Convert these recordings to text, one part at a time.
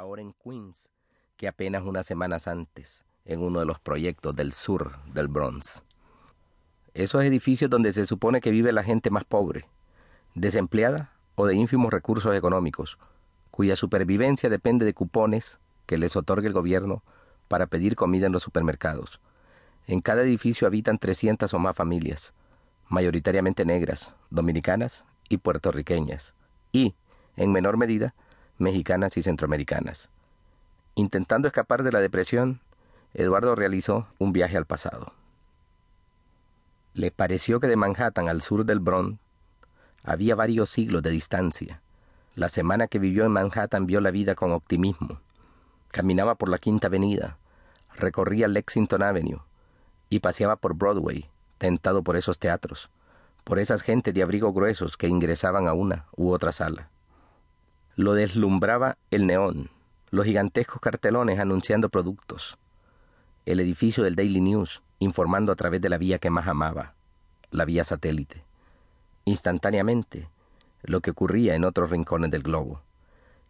ahora en Queens, que apenas unas semanas antes en uno de los proyectos del sur del Bronx. Esos edificios donde se supone que vive la gente más pobre, desempleada o de ínfimos recursos económicos, cuya supervivencia depende de cupones que les otorgue el gobierno para pedir comida en los supermercados. En cada edificio habitan 300 o más familias, mayoritariamente negras, dominicanas y puertorriqueñas, y, en menor medida, mexicanas y centroamericanas. Intentando escapar de la depresión, Eduardo realizó un viaje al pasado. Le pareció que de Manhattan al sur del Bronx había varios siglos de distancia. La semana que vivió en Manhattan vio la vida con optimismo. Caminaba por la Quinta Avenida, recorría Lexington Avenue y paseaba por Broadway, tentado por esos teatros, por esas gentes de abrigo gruesos que ingresaban a una u otra sala. Lo deslumbraba el neón, los gigantescos cartelones anunciando productos, el edificio del Daily News informando a través de la vía que más amaba, la vía satélite. Instantáneamente, lo que ocurría en otros rincones del globo.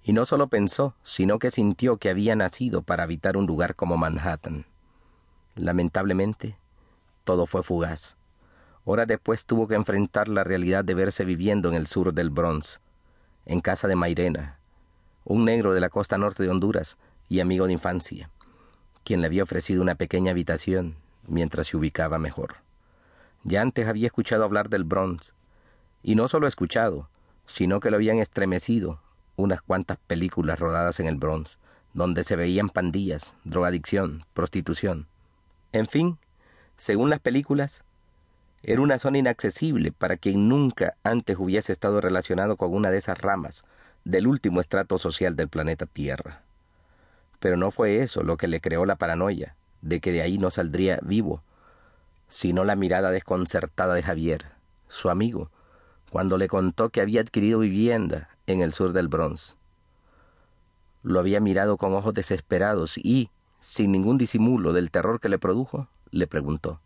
Y no solo pensó, sino que sintió que había nacido para habitar un lugar como Manhattan. Lamentablemente, todo fue fugaz. Horas después tuvo que enfrentar la realidad de verse viviendo en el sur del Bronx, en casa de Mairena, un negro de la costa norte de Honduras y amigo de infancia, quien le había ofrecido una pequeña habitación mientras se ubicaba mejor. Ya antes había escuchado hablar del Bronx, y no solo escuchado, sino que lo habían estremecido unas cuantas películas rodadas en el Bronx, donde se veían pandillas, drogadicción, prostitución. En fin, según las películas, era una zona inaccesible para quien nunca antes hubiese estado relacionado con una de esas ramas del último estrato social del planeta Tierra. Pero no fue eso lo que le creó la paranoia de que de ahí no saldría vivo, sino la mirada desconcertada de Javier, su amigo, cuando le contó que había adquirido vivienda en el sur del Bronx. Lo había mirado con ojos desesperados y, sin ningún disimulo del terror que le produjo, le preguntó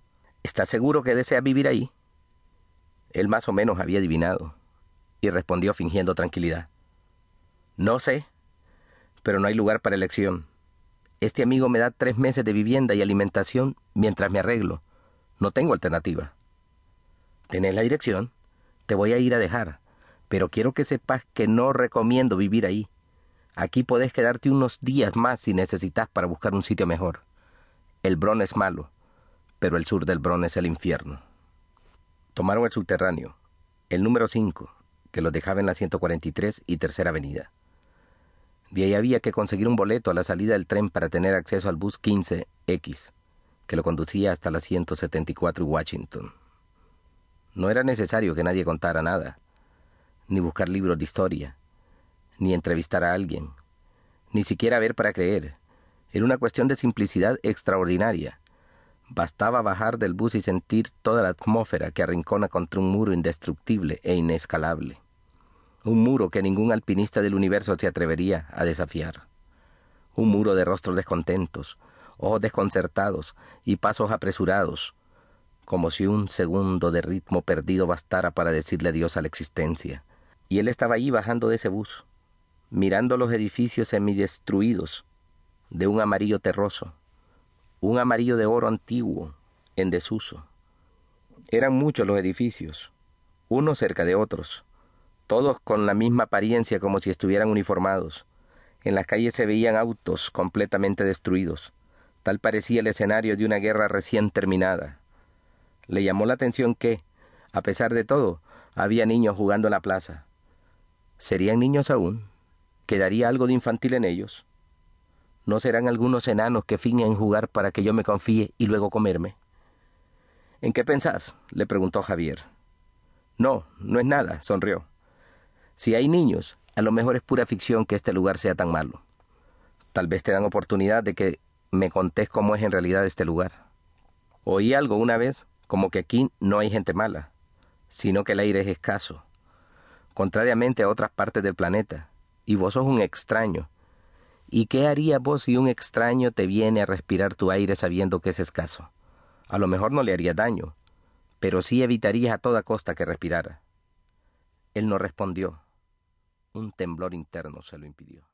¿Estás seguro que desea vivir ahí? Él más o menos había adivinado, y respondió fingiendo tranquilidad. No sé, pero no hay lugar para elección. Este amigo me da tres meses de vivienda y alimentación mientras me arreglo. No tengo alternativa. ¿Tenés la dirección? Te voy a ir a dejar, pero quiero que sepas que no recomiendo vivir ahí. Aquí podés quedarte unos días más si necesitas para buscar un sitio mejor. El Bron es malo, pero el sur del Bron es el infierno. Tomaron el subterráneo, el número 5, que los dejaba en la 143 y Tercera Avenida. De ahí había que conseguir un boleto a la salida del tren para tener acceso al bus 15X, que lo conducía hasta la 174 y Washington. No era necesario que nadie contara nada, ni buscar libros de historia, ni entrevistar a alguien, ni siquiera ver para creer. Era una cuestión de simplicidad extraordinaria. Bastaba bajar del bus y sentir toda la atmósfera que arrincona contra un muro indestructible e inescalable. Un muro que ningún alpinista del universo se atrevería a desafiar, un muro de rostros descontentos, ojos desconcertados y pasos apresurados, como si un segundo de ritmo perdido bastara para decirle adiós a la existencia. Y él estaba allí bajando de ese bus, mirando los edificios semidestruidos, de un amarillo terroso, un amarillo de oro antiguo, en desuso. Eran muchos los edificios, unos cerca de otros, todos con la misma apariencia como si estuvieran uniformados. En las calles se veían autos completamente destruidos. Tal parecía el escenario de una guerra recién terminada. Le llamó la atención que, a pesar de todo, había niños jugando en la plaza. ¿Serían niños aún? ¿Quedaría algo de infantil en ellos? ¿No serán algunos enanos que fingen jugar para que yo me confíe y luego comerme? ¿En qué pensás? le preguntó Javier. No, no es nada, sonrió. Si hay niños, a lo mejor es pura ficción que este lugar sea tan malo. Tal vez te dan oportunidad de que me contés cómo es en realidad este lugar. Oí algo una vez como que aquí no hay gente mala, sino que el aire es escaso, contrariamente a otras partes del planeta, y vos sos un extraño. ¿Y qué haría vos si un extraño te viene a respirar tu aire sabiendo que es escaso? A lo mejor no le haría daño, pero sí evitarías a toda costa que respirara. Él no respondió. Un temblor interno se lo impidió.